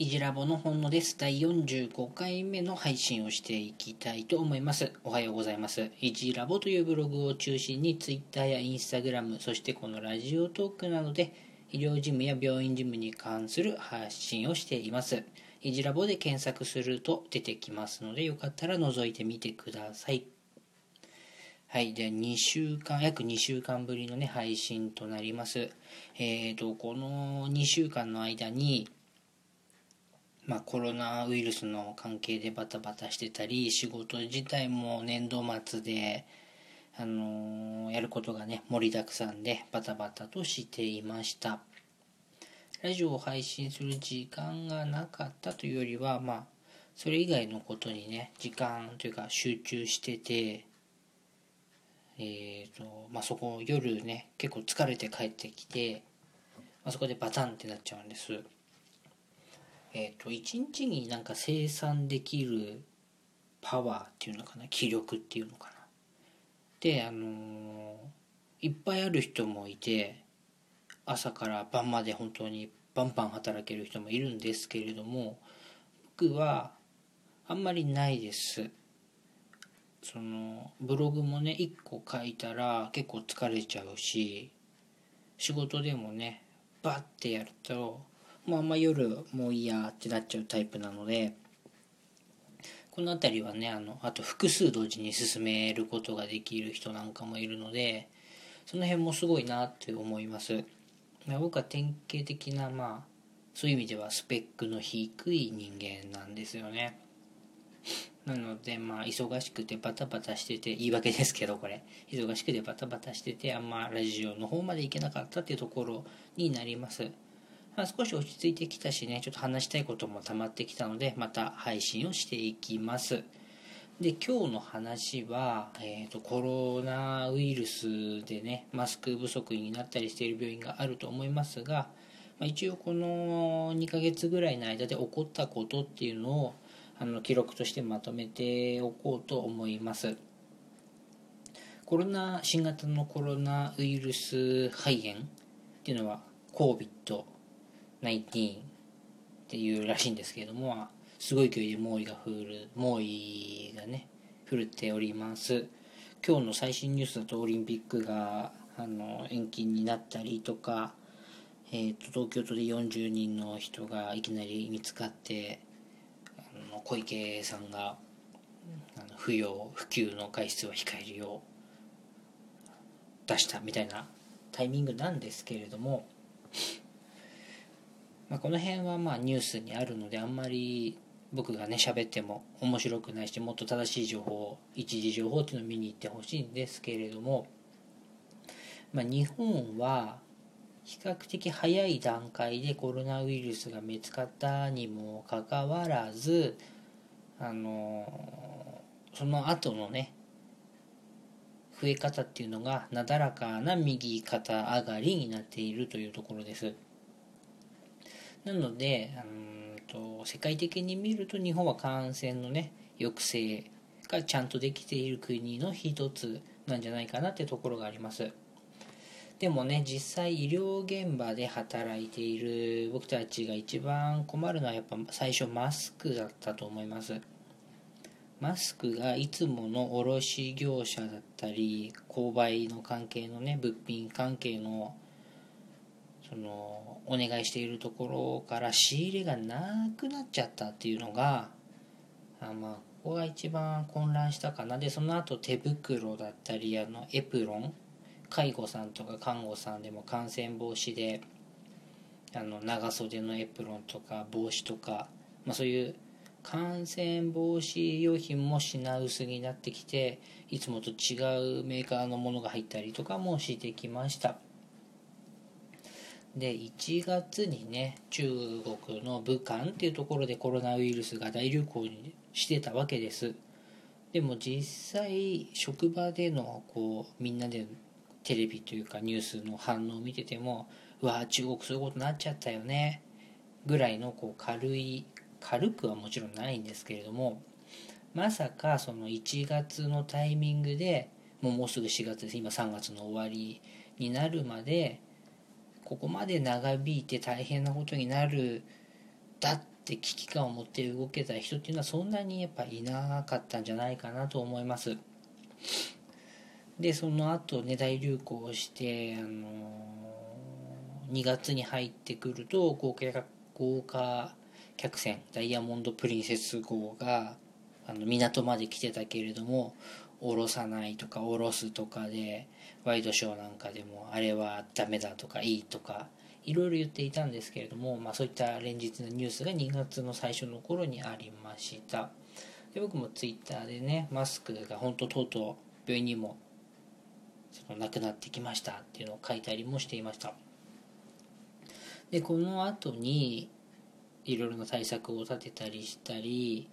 いじラボの本のです。第45回目の配信をしていきたいと思います。おはようございます。いじラボというブログを中心に Twitter や Instagram、そしてこのラジオトークなどで医療事務や病院事務に関する発信をしています。いじラボで検索すると出てきますので、よかったら覗いてみてください。はい。では、2週間、約2週間ぶりのね、配信となります。えっ、ー、と、この2週間の間に、まあ、コロナウイルスの関係でバタバタしてたり仕事自体も年度末で、あのー、やることがね盛りだくさんでバタバタとしていました。ラジオを配信する時間がなかったというよりはまあそれ以外のことにね時間というか集中しててえーとまあ、そこ夜ね結構疲れて帰ってきて、まあ、そこでバタンってなっちゃうんです。えっ、ー、と1日になんか生産できるパワーっていうのかな気力っていうのかな。であのー、いっぱいある人もいて朝から晩まで本当にバンバン働ける人もいるんですけれども僕はあんまりないです。そのブログもね1個書いたら結構疲れちゃうし仕事でもねバッてやるともうあんま夜もういいやってなっちゃうタイプなのでこの辺りはねあのあと複数同時に進めることができる人なんかもいるのでその辺もすごいなって思います。僕は典型的なまあそういう意味ではスペックの低い人間なんですよね。なのでまあ忙しくてバタバタしてて言い訳ですけどこれ。忙しくてバタバタしててあんまラジオの方まで行けなかったっていうところになります。まあ、少し落ち着いてきたしねちょっと話したいことも溜まってきたのでまた配信をしていきます。で今日の話は、えーと、コロナウイルスでねマスク不足になったりしている病院があると思いますが、まあ、一応この2ヶ月ぐらいの間で起こったことっていうのをあの記録としてまとめておこうと思います。コロナ新型のコロナウイルス肺炎っていうのは COVID 19っていうらしいんですけれどもすごい勢いで猛威が降る猛威がね降っております。今日の最新ニュースだとオリンピックがあの延期になったりとか、えーと、東京都で40人の人がいきなり見つかってあの小池さんがあの不要不急の外出は控えるよう出したみたいなタイミングなんですけれどもまあ、この辺はまあニュースにあるのであんまり僕がね喋っても面白くないしもっと正しい情報一時情報っていうのを見に行ってほしいんですけれども、まあ、日本は比較的早い段階でコロナウイルスが見つかったにもかかわらずあのその後のね増え方っていうのがなだらかな右肩上がりになっているというところです。なのでうんと世界的に見ると日本は感染のね抑制がちゃんとできている国の一つなんじゃないかなってところがあります。でもね実際医療現場で働いている僕たちが一番困るのはやっぱ最初マスクだったと思います。マスクがいつもの卸業者だったり購買の関係のね物品関係のそのお願いしているところから仕入れがなくなっちゃったっていうのがあまあここが一番混乱したかな。でその後手袋だったりあのエプロン介護さんとか看護さんでも感染防止であの長袖のエプロンとか帽子とか、まあ、そういう感染防止用品も品薄になってきていつもと違うメーカーのものが入ったりとかもしてきました。で1月にね中国の武漢っていうところでコロナウイルスが大流行してたわけです。でも実際職場でのこうみんなでテレビというかニュースの反応を見ててもうわ中国そういうことになっちゃったよねぐらいのこう軽い軽くはもちろんないんですけれどもまさかその1月のタイミングでもうもうすぐ4月です。今3月の終わりになるまでここまで長引いて大変なことになるだって危機感を持って動けた人っていうのはそんなにやっぱいなかったんじゃないかなと思います。でその後ね大流行してあの2月に入ってくると豪華豪華客船ダイヤモンド・プリンセス号があの港まで来てたけれども降ろさないとか降ろすとかでワイドショーなんかでもあれはダメだとかいいとかいろいろ言っていたんですけれども、まあ、そういった連日のニュースが2月の最初の頃にありました。で僕もツイッターでねマスクが本当とうとう病院にもそのなくなってきましたっていうのを書いたりもしていました。でこの後にいろいろな対策を立てたりしたり、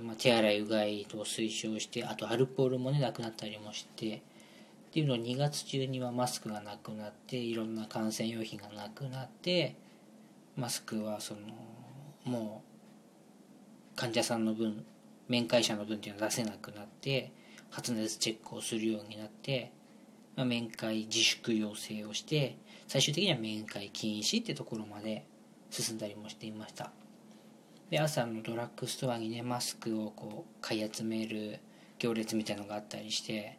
まあ、手洗いうがいと推奨してあとアルコールもねなくなったりもしてっていうのを2月中にはマスクがなくなっていろんな感染用品がなくなってマスクはそのもう患者さんの分面会者の分っていうのは出せなくなって発熱チェックをするようになって、まあ、面会自粛要請をして最終的には面会禁止ってところまで進んだりもしていました。で朝のドラッグストアにねマスクをこう買い集める行列みたいのがあったりして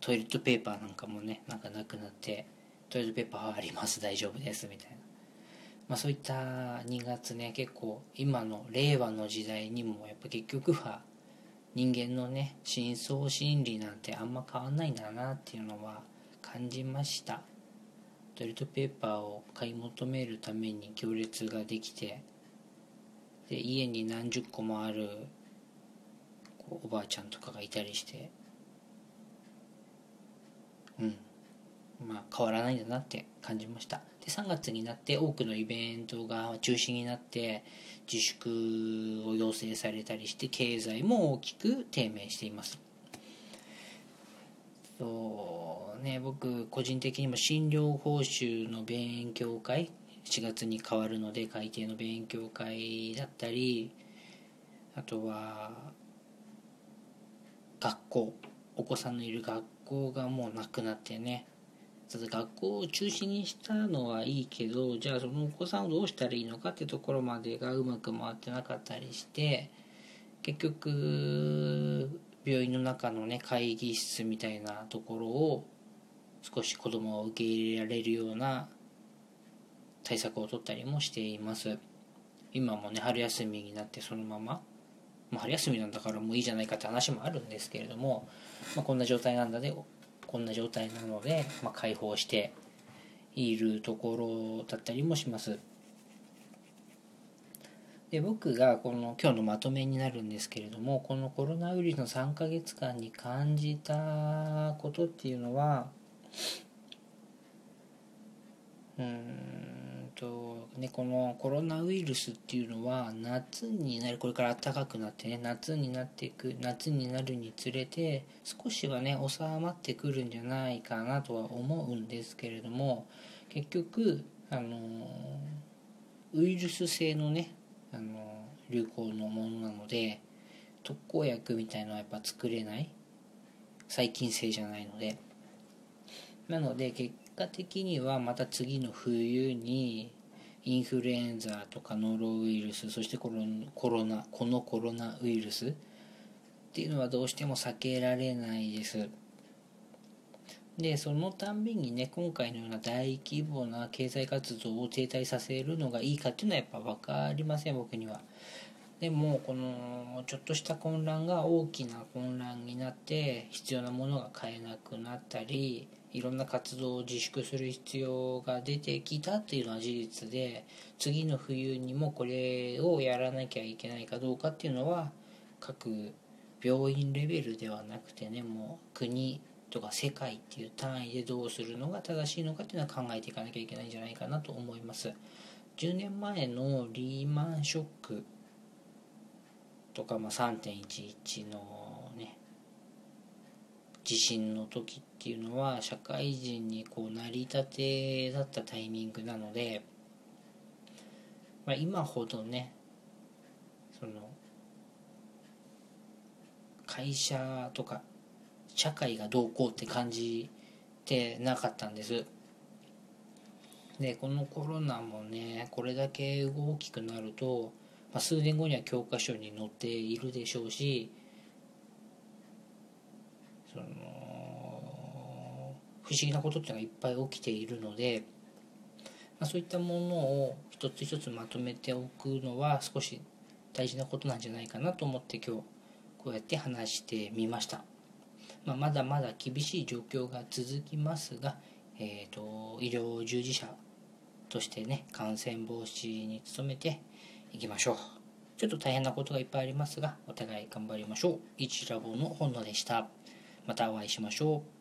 トイレットペーパーなんかもねなんかなくなってトイレットペーパーはあります大丈夫ですみたいな、まあ、そういった2月ね結構今の令和の時代にもやっぱ結局は人間のね深層心理なんてあんま変わんないんだなっていうのは感じました。トイレットペーパーを買い求めるために行列ができてで家に何十個もあるおばあちゃんとかがいたりして。うん。まあ変わらないんだなって感じました。で3月になって多くのイベントが中止になって自粛を要請されたりして経済も大きく低迷しています。そうね僕個人的にも診療報酬の勉強会4月に変わるので改定の勉強会だったりあとは学校お子さんのいる学校がもうなくなってね。ただ学校を中止にしたのはいいけどじゃあそのお子さんをどうしたらいいのかってところまでがうまく回ってなかったりして結局病院の中のね会議室みたいなところを少し子供を受け入れられるような対策を取ったりもしています。今もね春休みになってそのまま、まあ、春休みなんだからもういいじゃないかって話もあるんですけれども、まあ、こんな状態なんだでこんな状態なので、まあ、解放しているところだったりもします。で僕がこの今日のまとめになるんですけれどもこのコロナウイルスの3ヶ月間に感じたことっていうのはうんとね、このコロナウイルスっていうのは夏になるこれから暖かくなってね夏になっていく夏になるにつれて少しはね収まってくるんじゃないかなとは思うんですけれども結局あのウイルス性のねあの流行のものなので特効薬みたいのはやっぱ作れない。細菌性じゃないので。なので結果的にはまた次の冬にインフルエンザとかノロウイルスそしてコロコロナこのコロナウイルスっていうのはどうしても避けられないです。でそのたんびにね今回のような大規模な経済活動を停滞させるのがいいかっていうのはやっぱ分かりません僕には。でもこのちょっとした混乱が大きな混乱になって必要なものが買えなくなったりいろんな活動を自粛する必要が出てきたっていうのは事実で次の冬にもこれをやらなきゃいけないかどうかっていうのは各病院レベルではなくてねもう国とか世界っていう単位でどうするのが正しいのかっていうのは考えていかなきゃいけないんじゃないかなと思います。10年前のリーマンショックとか、まあ、3.11のね地震の時っていうのは社会人にこう成り立てだったタイミングなので、まあ、今ほどねその会社とか社会がどうこうって感じてなかったんです。でこのコロナもねこれだけ大きくなると、まあ、数年後には教科書に載っているでしょうしその不思議なことっていうのがいっぱい起きているので、まあ、そういったものを一つ一つまとめておくのは少し大事なことなんじゃないかなと思って今日こうやって話してみました、まあ、まだまだ厳しい状況が続きますが、えーと、医療従事者としてね感染防止に努めていきましょう。ちょっと大変なことがいっぱいありますがお互い頑張りましょう。一ラボの本野でした。またお会いしましょう。